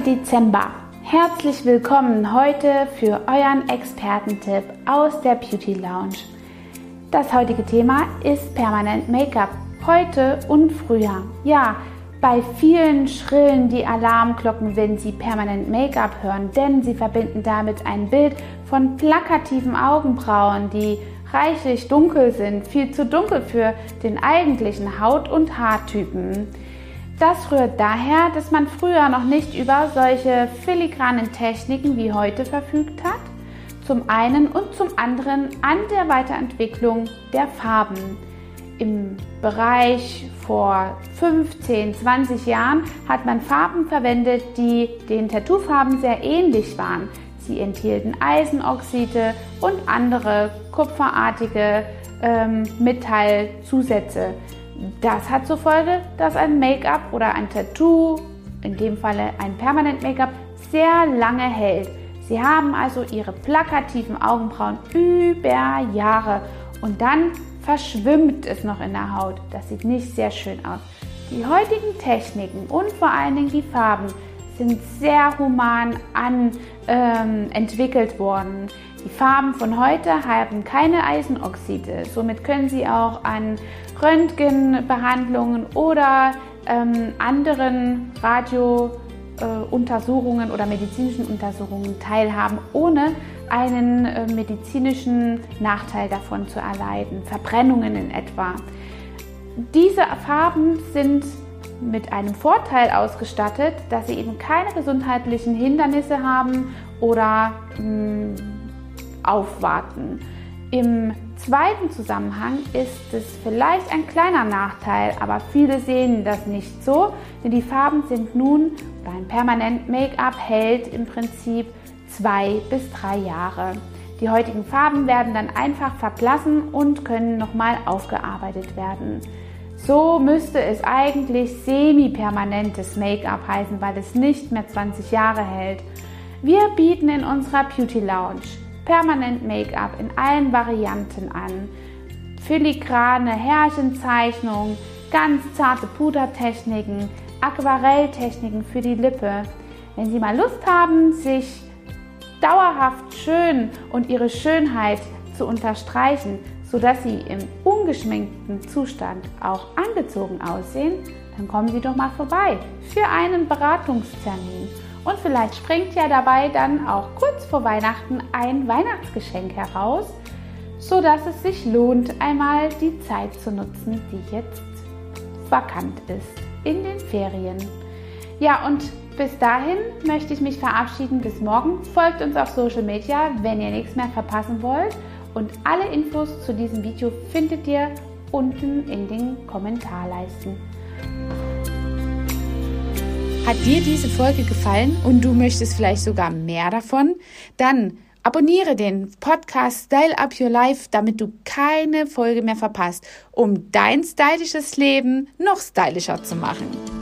Dezember. Herzlich willkommen heute für euren Expertentipp aus der Beauty Lounge. Das heutige Thema ist permanent Make-up. Heute und früher. Ja, bei vielen schrillen die Alarmglocken, wenn sie permanent Make-up hören, denn sie verbinden damit ein Bild von plakativen Augenbrauen, die reichlich dunkel sind, viel zu dunkel für den eigentlichen Haut- und Haartypen. Das rührt daher, dass man früher noch nicht über solche filigranen Techniken wie heute verfügt hat. Zum einen und zum anderen an der Weiterentwicklung der Farben. Im Bereich vor 15, 20 Jahren hat man Farben verwendet, die den Tattoofarben sehr ähnlich waren. Sie enthielten Eisenoxide und andere kupferartige ähm, Metallzusätze. Das hat zur Folge, dass ein Make-up oder ein Tattoo, in dem Falle ein Permanent Make-up, sehr lange hält. Sie haben also ihre plakativen Augenbrauen über Jahre und dann verschwimmt es noch in der Haut. Das sieht nicht sehr schön aus. Die heutigen Techniken und vor allen Dingen die Farben sind sehr human an, ähm, entwickelt worden. Die Farben von heute haben keine Eisenoxide. Somit können Sie auch an Röntgenbehandlungen oder ähm, anderen Radiountersuchungen äh, oder medizinischen Untersuchungen teilhaben, ohne einen äh, medizinischen Nachteil davon zu erleiden, Verbrennungen in etwa. Diese Farben sind mit einem Vorteil ausgestattet, dass sie eben keine gesundheitlichen Hindernisse haben oder mh, mm, aufwarten. Im zweiten Zusammenhang ist es vielleicht ein kleiner Nachteil, aber viele sehen das nicht so, denn die Farben sind nun, ein permanent Make-up hält im Prinzip zwei bis drei Jahre. Die heutigen Farben werden dann einfach verblassen und können nochmal aufgearbeitet werden. So müsste es eigentlich semi-permanentes Make-up heißen, weil es nicht mehr 20 Jahre hält. Wir bieten in unserer Beauty Lounge permanent Make-up in allen Varianten an. Filigrane Härchenzeichnungen, ganz zarte Pudertechniken, Aquarelltechniken für die Lippe. Wenn Sie mal Lust haben, sich dauerhaft schön und ihre Schönheit zu unterstreichen, sodass sie im ungeschminkten Zustand auch angezogen aussehen, dann kommen Sie doch mal vorbei für einen Beratungstermin. Und vielleicht springt ja dabei dann auch kurz vor Weihnachten ein Weihnachtsgeschenk heraus, sodass es sich lohnt, einmal die Zeit zu nutzen, die jetzt vakant ist in den Ferien. Ja, und bis dahin möchte ich mich verabschieden. Bis morgen. Folgt uns auf Social Media, wenn ihr nichts mehr verpassen wollt. Und alle Infos zu diesem Video findet ihr unten in den Kommentarleisten. Hat dir diese Folge gefallen und du möchtest vielleicht sogar mehr davon? Dann abonniere den Podcast Style Up Your Life, damit du keine Folge mehr verpasst, um dein stylisches Leben noch stylischer zu machen.